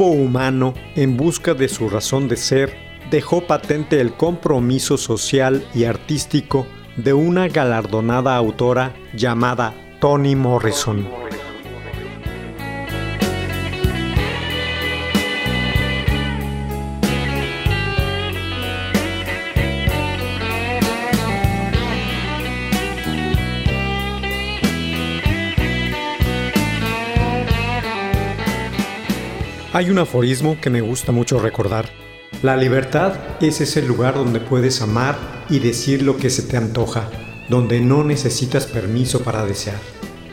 Grupo humano, en busca de su razón de ser, dejó patente el compromiso social y artístico de una galardonada autora llamada Toni Morrison. Hay un aforismo que me gusta mucho recordar. La libertad es ese lugar donde puedes amar y decir lo que se te antoja, donde no necesitas permiso para desear.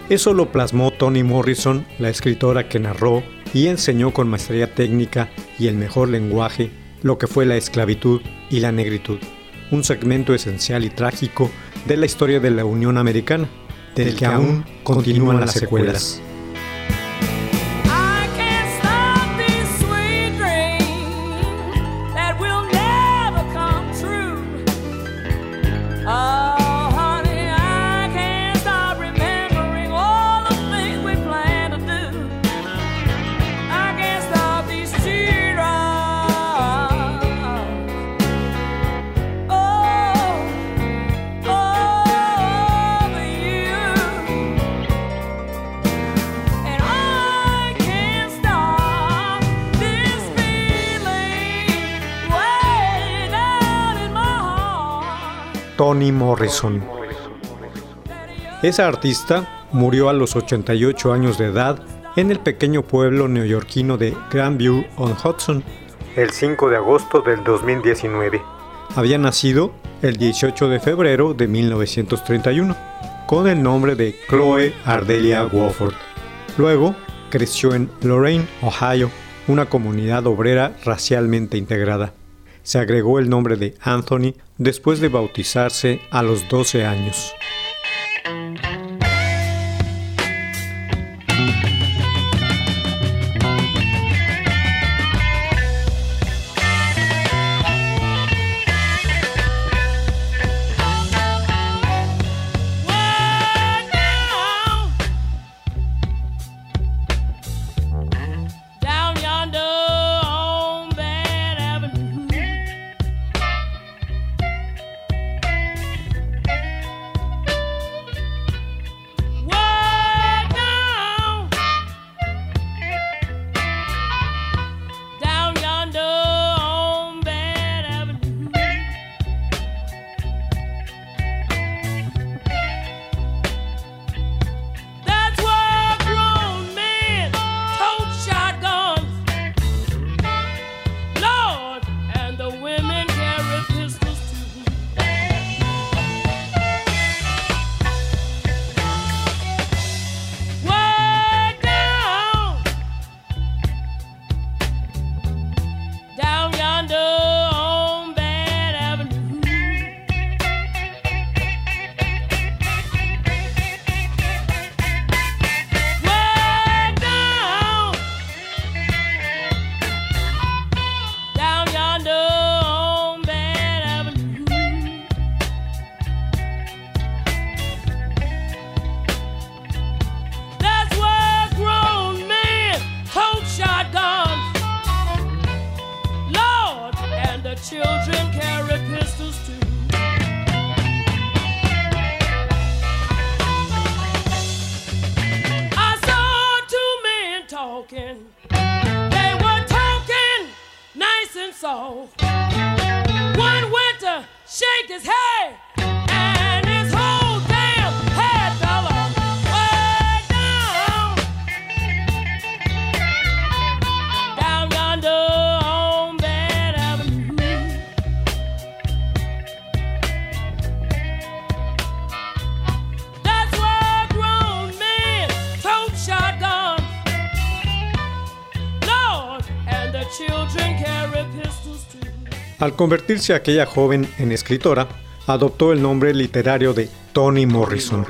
Eso lo plasmó Toni Morrison, la escritora que narró y enseñó con maestría técnica y el mejor lenguaje lo que fue la esclavitud y la negritud, un segmento esencial y trágico de la historia de la Unión Americana, del que aún continúan las secuelas. Morrison. Esa artista murió a los 88 años de edad en el pequeño pueblo neoyorquino de Grandview on Hudson el 5 de agosto del 2019. Había nacido el 18 de febrero de 1931 con el nombre de Chloe Ardelia Wofford. Luego creció en Lorain, Ohio, una comunidad obrera racialmente integrada. Se agregó el nombre de Anthony después de bautizarse a los 12 años. Shake his head, Al convertirse aquella joven en escritora, adoptó el nombre literario de Toni Morrison,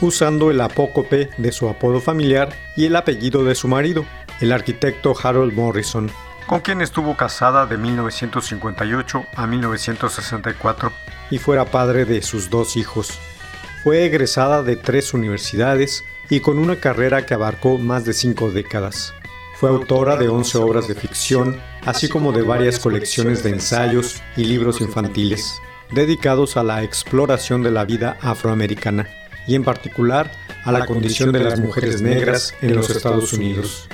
usando el apócope de su apodo familiar y el apellido de su marido, el arquitecto Harold Morrison, con quien estuvo casada de 1958 a 1964 y fuera padre de sus dos hijos. Fue egresada de tres universidades y con una carrera que abarcó más de cinco décadas. Fue autora de 11 obras de ficción, así como de varias colecciones de ensayos y libros infantiles, dedicados a la exploración de la vida afroamericana, y en particular a la condición de las mujeres negras en los Estados Unidos.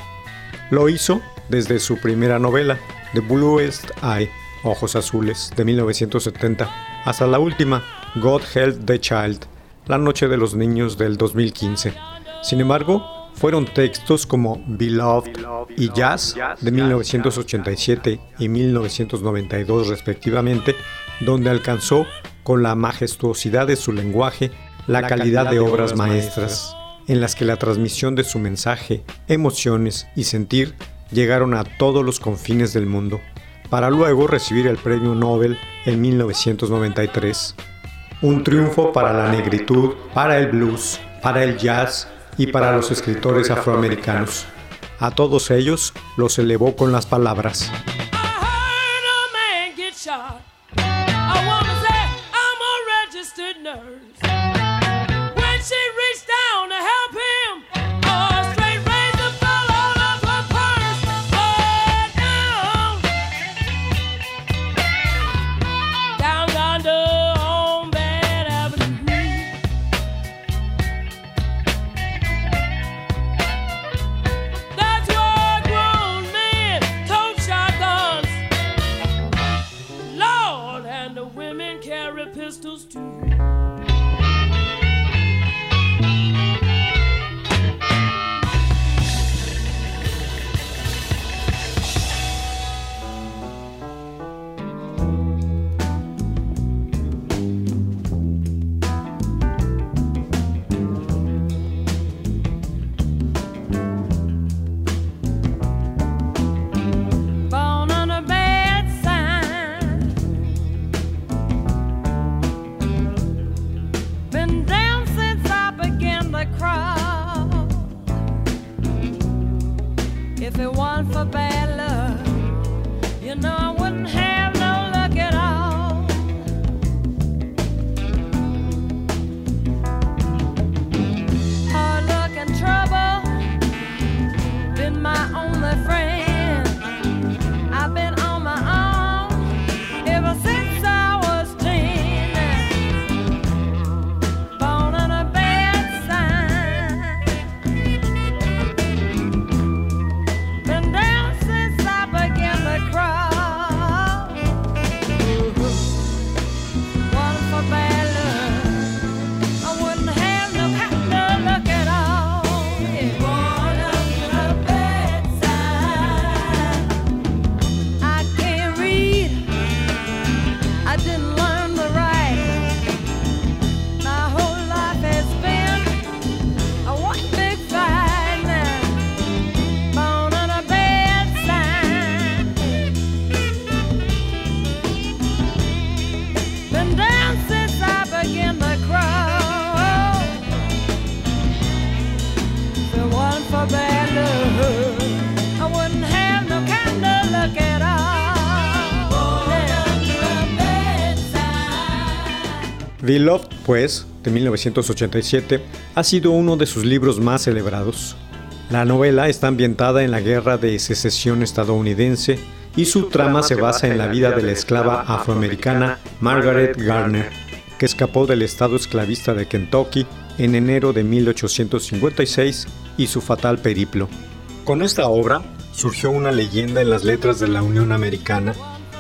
Lo hizo desde su primera novela, The Bluest Eye, Ojos Azules, de 1970, hasta la última, God Help the Child, La Noche de los Niños del 2015. Sin embargo, fueron textos como Beloved y Jazz de 1987 y 1992 respectivamente, donde alcanzó con la majestuosidad de su lenguaje la calidad de obras maestras, en las que la transmisión de su mensaje, emociones y sentir llegaron a todos los confines del mundo, para luego recibir el premio Nobel en 1993. Un triunfo para la negritud, para el blues, para el jazz y para los escritores afroamericanos. A todos ellos los elevó con las palabras. Beloved, pues, de 1987, ha sido uno de sus libros más celebrados. La novela está ambientada en la Guerra de Secesión estadounidense y su trama se basa en la vida de la esclava afroamericana Margaret Garner, que escapó del estado esclavista de Kentucky en enero de 1856 y su fatal periplo. Con esta obra surgió una leyenda en las letras de la Unión Americana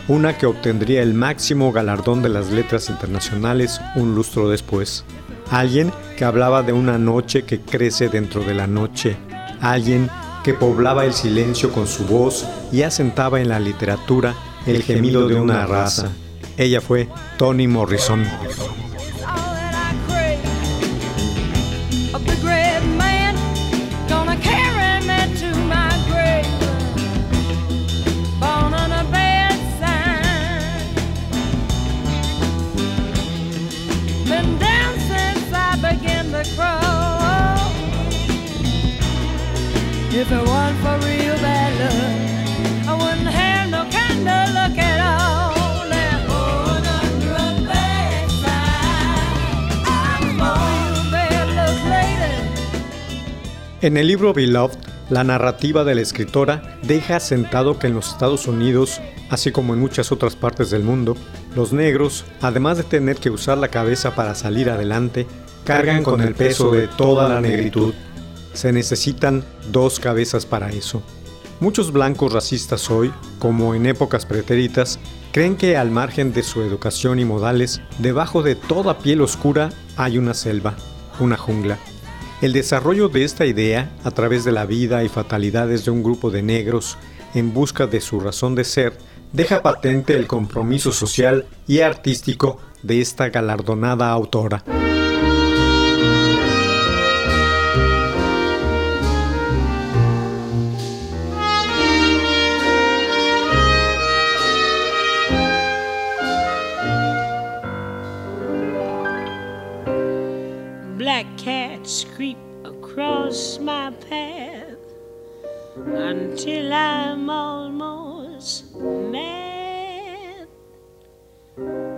una que obtendría el máximo galardón de las letras internacionales un lustro después. Alguien que hablaba de una noche que crece dentro de la noche, alguien que poblaba el silencio con su voz y asentaba en la literatura el gemido de una raza. Ella fue Toni Morrison. En el libro Beloved, la narrativa de la escritora deja sentado que en los Estados Unidos, así como en muchas otras partes del mundo, los negros, además de tener que usar la cabeza para salir adelante, cargan con el peso de toda la negritud. Se necesitan dos cabezas para eso. Muchos blancos racistas hoy, como en épocas pretéritas, creen que al margen de su educación y modales, debajo de toda piel oscura hay una selva, una jungla. El desarrollo de esta idea a través de la vida y fatalidades de un grupo de negros en busca de su razón de ser deja patente el compromiso social y artístico de esta galardonada autora. Across my path until I'm almost mad.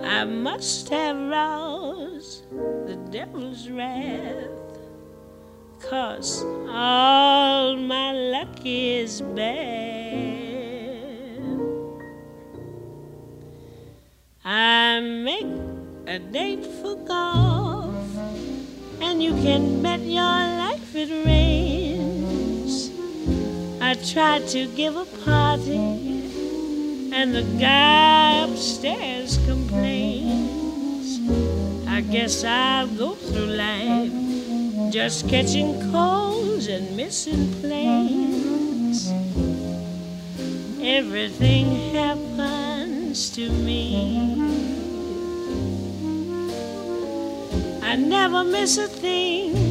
I must have roused the devil's wrath, cause all my luck is bad. I make a date for golf, and you can bet your it rains. I tried to give a party, and the guy upstairs complains. I guess I'll go through life just catching colds and missing planes. Everything happens to me. I never miss a thing.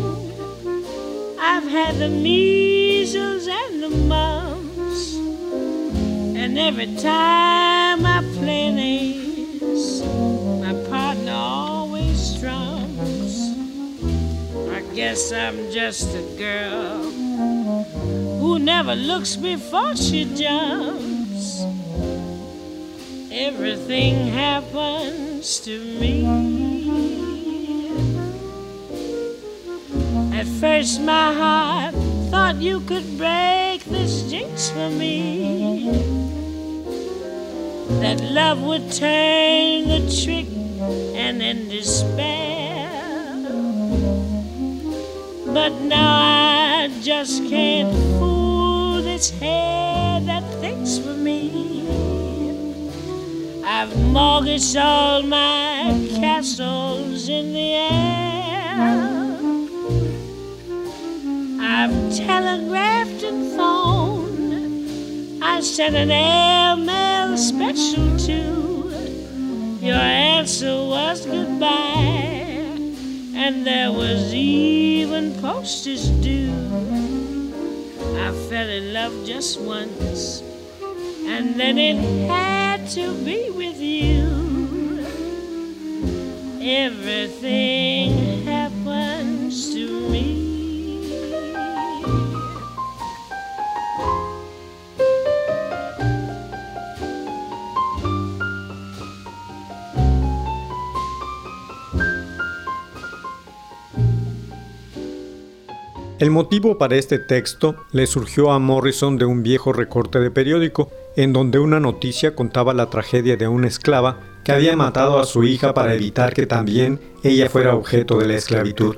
I've had the measles and the mumps, and every time I play an ace, my partner always trumps. I guess I'm just a girl who never looks before she jumps. Everything happens to me. At first, my heart thought you could break this jinx for me. That love would turn the trick and end despair. But now I just can't fool this head that thinks for me. I've mortgaged all my castles in the air. I've telegraphed and phoned. I sent an airmail special too. Your answer was goodbye, and there was even postage due. I fell in love just once, and then it had to be with you. Everything El motivo para este texto le surgió a Morrison de un viejo recorte de periódico, en donde una noticia contaba la tragedia de una esclava que había matado a su hija para evitar que también ella fuera objeto de la esclavitud.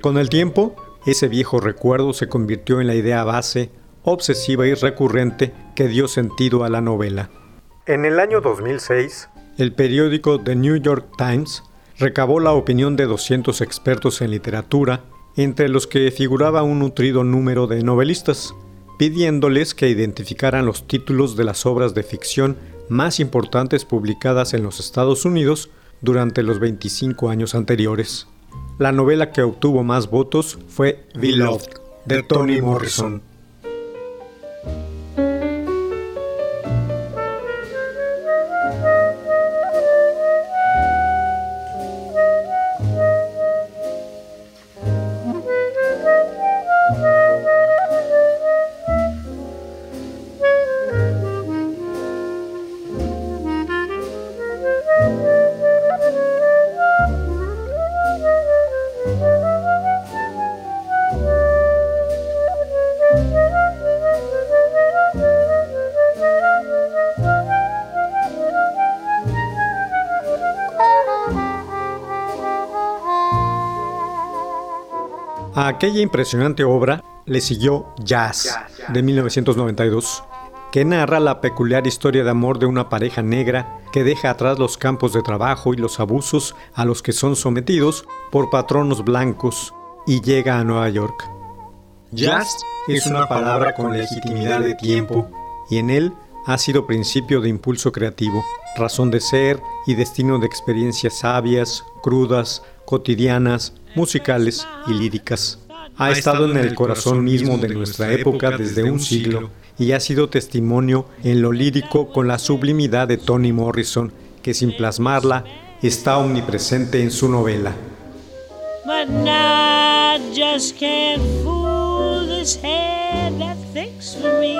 Con el tiempo, ese viejo recuerdo se convirtió en la idea base, obsesiva y recurrente que dio sentido a la novela. En el año 2006, el periódico The New York Times recabó la opinión de 200 expertos en literatura, entre los que figuraba un nutrido número de novelistas, pidiéndoles que identificaran los títulos de las obras de ficción más importantes publicadas en los Estados Unidos durante los 25 años anteriores. La novela que obtuvo más votos fue Beloved, de Toni Morrison. Aquella impresionante obra le siguió Jazz, de 1992, que narra la peculiar historia de amor de una pareja negra que deja atrás los campos de trabajo y los abusos a los que son sometidos por patronos blancos y llega a Nueva York. Jazz es una palabra con legitimidad de tiempo y en él ha sido principio de impulso creativo, razón de ser y destino de experiencias sabias, crudas, cotidianas, musicales y líricas. Ha estado en el corazón mismo de nuestra época desde un siglo y ha sido testimonio en lo lírico con la sublimidad de Toni Morrison, que sin plasmarla está omnipresente en su novela. But now I just can't fool this head that thinks for me.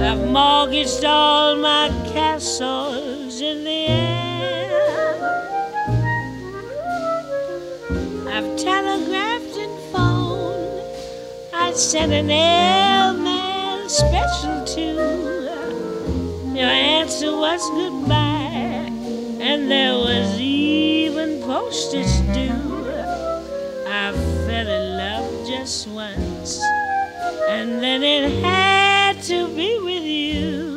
I've mortgaged all my castles in the air. I sent an airman special too. Your answer was goodbye, and there was even postage due. I fell in love just once, and then it had to be with you.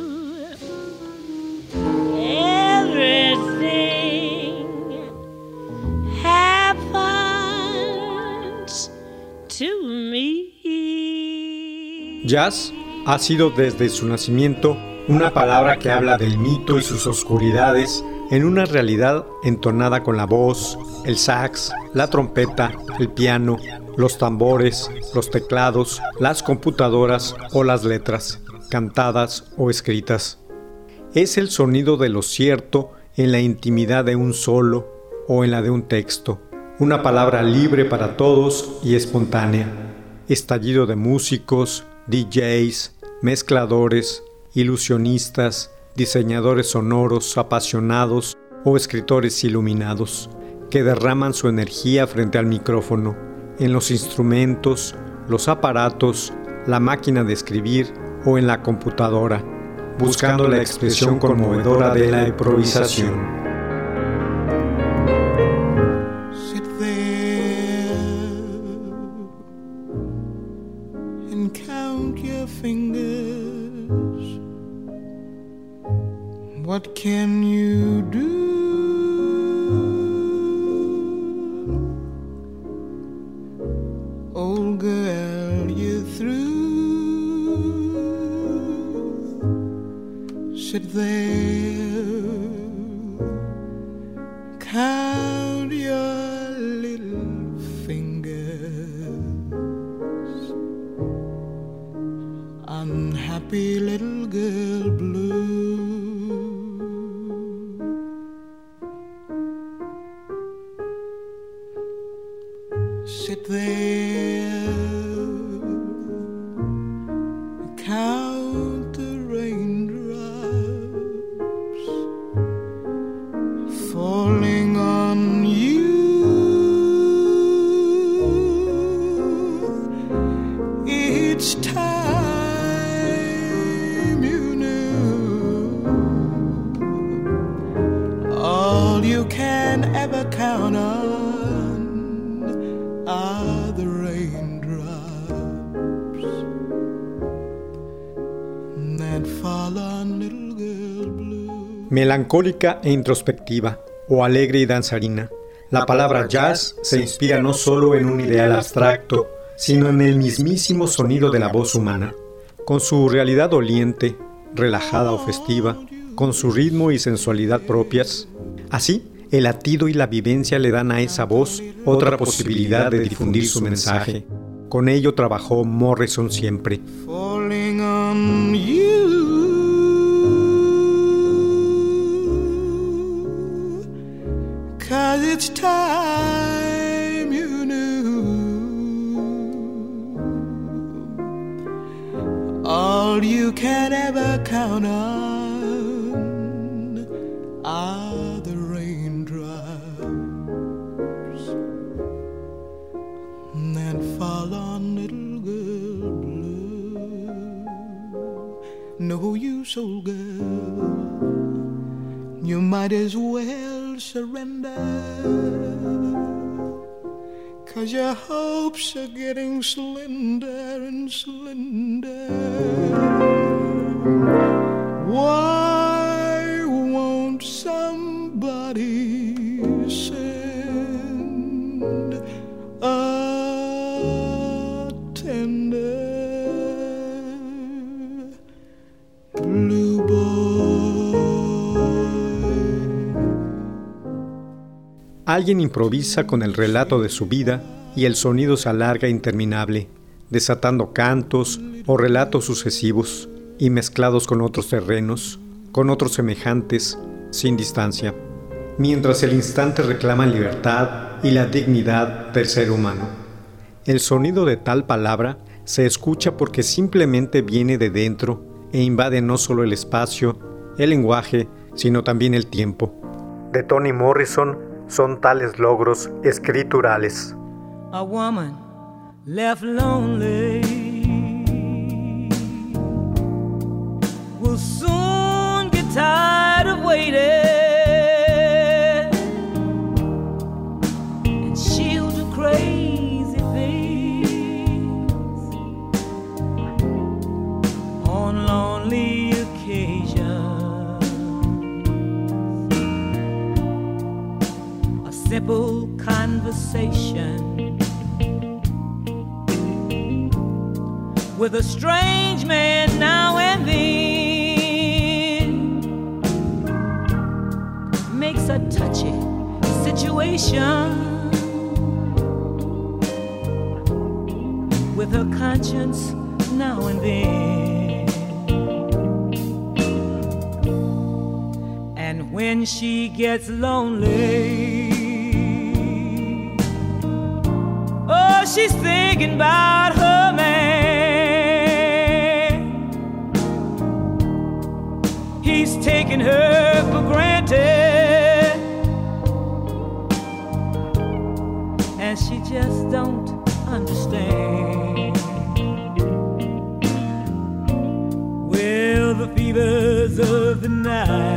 Jazz ha sido desde su nacimiento una palabra que habla del mito y sus oscuridades en una realidad entonada con la voz, el sax, la trompeta, el piano, los tambores, los teclados, las computadoras o las letras, cantadas o escritas. Es el sonido de lo cierto en la intimidad de un solo o en la de un texto, una palabra libre para todos y espontánea, estallido de músicos, DJs, mezcladores, ilusionistas, diseñadores sonoros apasionados o escritores iluminados, que derraman su energía frente al micrófono, en los instrumentos, los aparatos, la máquina de escribir o en la computadora, buscando la expresión conmovedora de la improvisación. Can you do? Old girl, you're through. Sit there Melancólica e introspectiva, o alegre y danzarina. La palabra jazz se inspira no solo en un ideal abstracto, sino en el mismísimo sonido de la voz humana, con su realidad doliente, relajada o festiva, con su ritmo y sensualidad propias. Así, el latido y la vivencia le dan a esa voz otra posibilidad de difundir su mensaje. Con ello trabajó Morrison siempre. falling on you. Cause it's time you knew. All you can ever count on little girl blue. No use, old girl. You might as well surrender. Cause your hopes are getting slender and slender. Alguien improvisa con el relato de su vida y el sonido se alarga interminable, desatando cantos o relatos sucesivos y mezclados con otros terrenos, con otros semejantes, sin distancia, mientras el instante reclama libertad y la dignidad del ser humano. El sonido de tal palabra se escucha porque simplemente viene de dentro e invade no solo el espacio, el lenguaje, sino también el tiempo. De Toni Morrison son tales logros escriturales. a woman left lonely will soon get tired of waiting simple conversation with a strange man now and then makes a touchy situation with her conscience now and then. And when she gets lonely, she's thinking about her man. He's taking her for granted, and she just don't understand. Well, the fevers of the night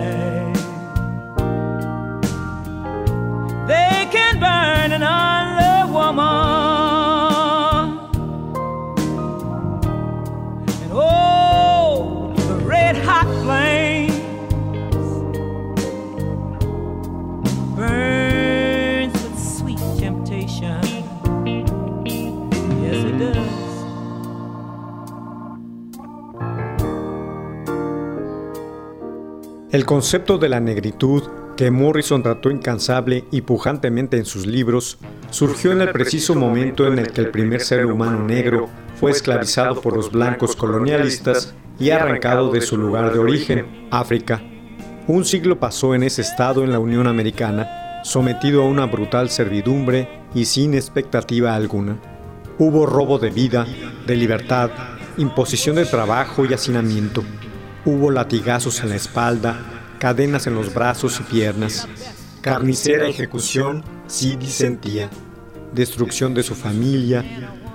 El concepto de la negritud que Morrison trató incansable y pujantemente en sus libros surgió en el preciso momento en el que el primer ser humano negro fue esclavizado por los blancos colonialistas y arrancado de su lugar de origen, África. Un siglo pasó en ese estado en la Unión Americana, sometido a una brutal servidumbre y sin expectativa alguna. Hubo robo de vida, de libertad, imposición de trabajo y hacinamiento. Hubo latigazos en la espalda, cadenas en los brazos y piernas, carnicera ejecución si disentía, destrucción de su familia,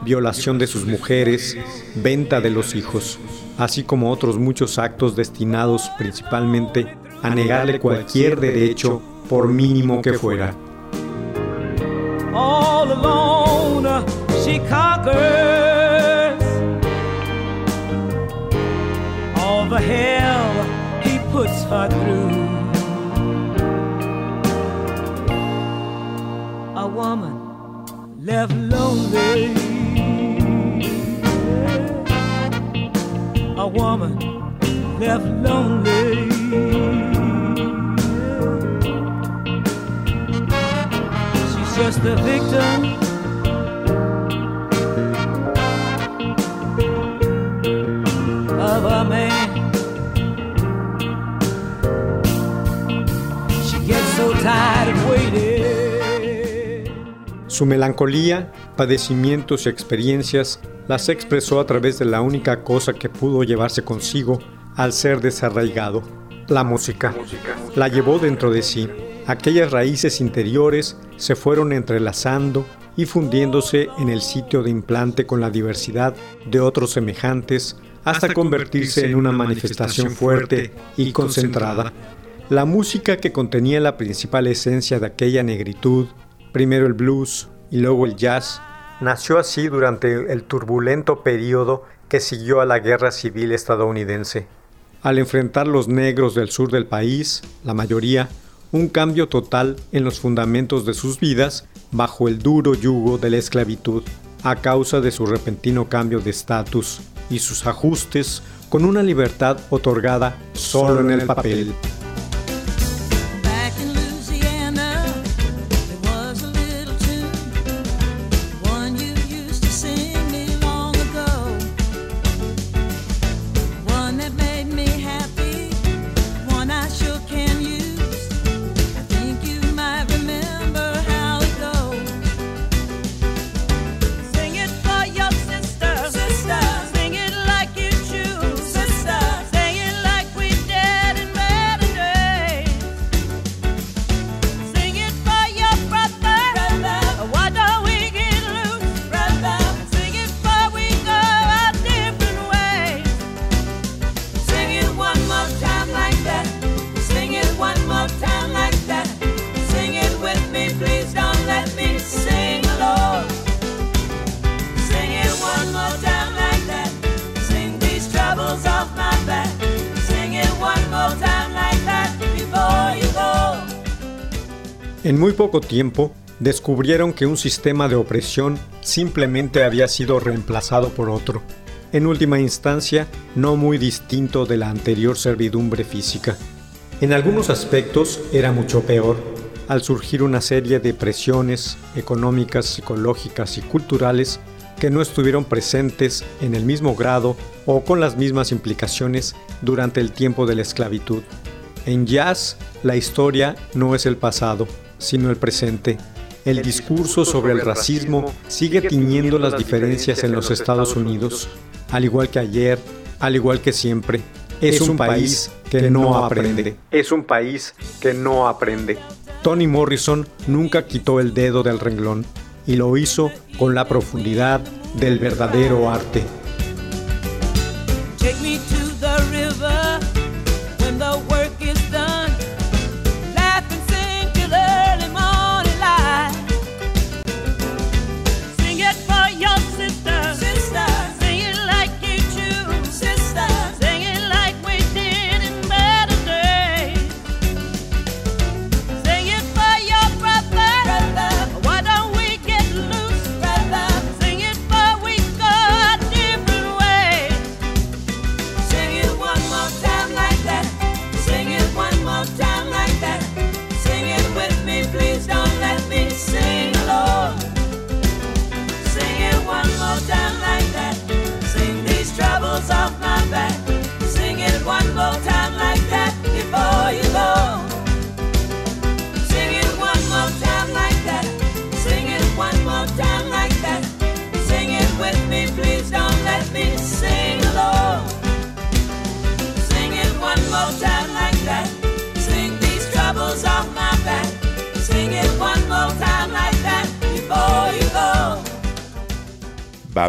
violación de sus mujeres, venta de los hijos, así como otros muchos actos destinados principalmente a negarle cualquier derecho por mínimo que fuera. all alone uh, hell he puts her through. A woman left lonely. A woman left lonely. She's just a victim Su melancolía, padecimientos y experiencias las expresó a través de la única cosa que pudo llevarse consigo al ser desarraigado, la música. La llevó dentro de sí. Aquellas raíces interiores se fueron entrelazando y fundiéndose en el sitio de implante con la diversidad de otros semejantes hasta convertirse en una manifestación fuerte y concentrada. La música que contenía la principal esencia de aquella negritud, primero el blues y luego el jazz, nació así durante el turbulento periodo que siguió a la guerra civil estadounidense. Al enfrentar los negros del sur del país, la mayoría, un cambio total en los fundamentos de sus vidas bajo el duro yugo de la esclavitud, a causa de su repentino cambio de estatus y sus ajustes con una libertad otorgada solo en el papel. Poco tiempo, descubrieron que un sistema de opresión simplemente había sido reemplazado por otro, en última instancia no muy distinto de la anterior servidumbre física. En algunos aspectos era mucho peor, al surgir una serie de presiones económicas, psicológicas y culturales que no estuvieron presentes en el mismo grado o con las mismas implicaciones durante el tiempo de la esclavitud. En jazz, la historia no es el pasado, sino el presente. El discurso sobre el racismo sigue tiñendo las diferencias en los Estados Unidos. Al igual que ayer, al igual que siempre, es un país que no aprende. Es un país que no aprende. Toni Morrison nunca quitó el dedo del renglón y lo hizo con la profundidad del verdadero arte.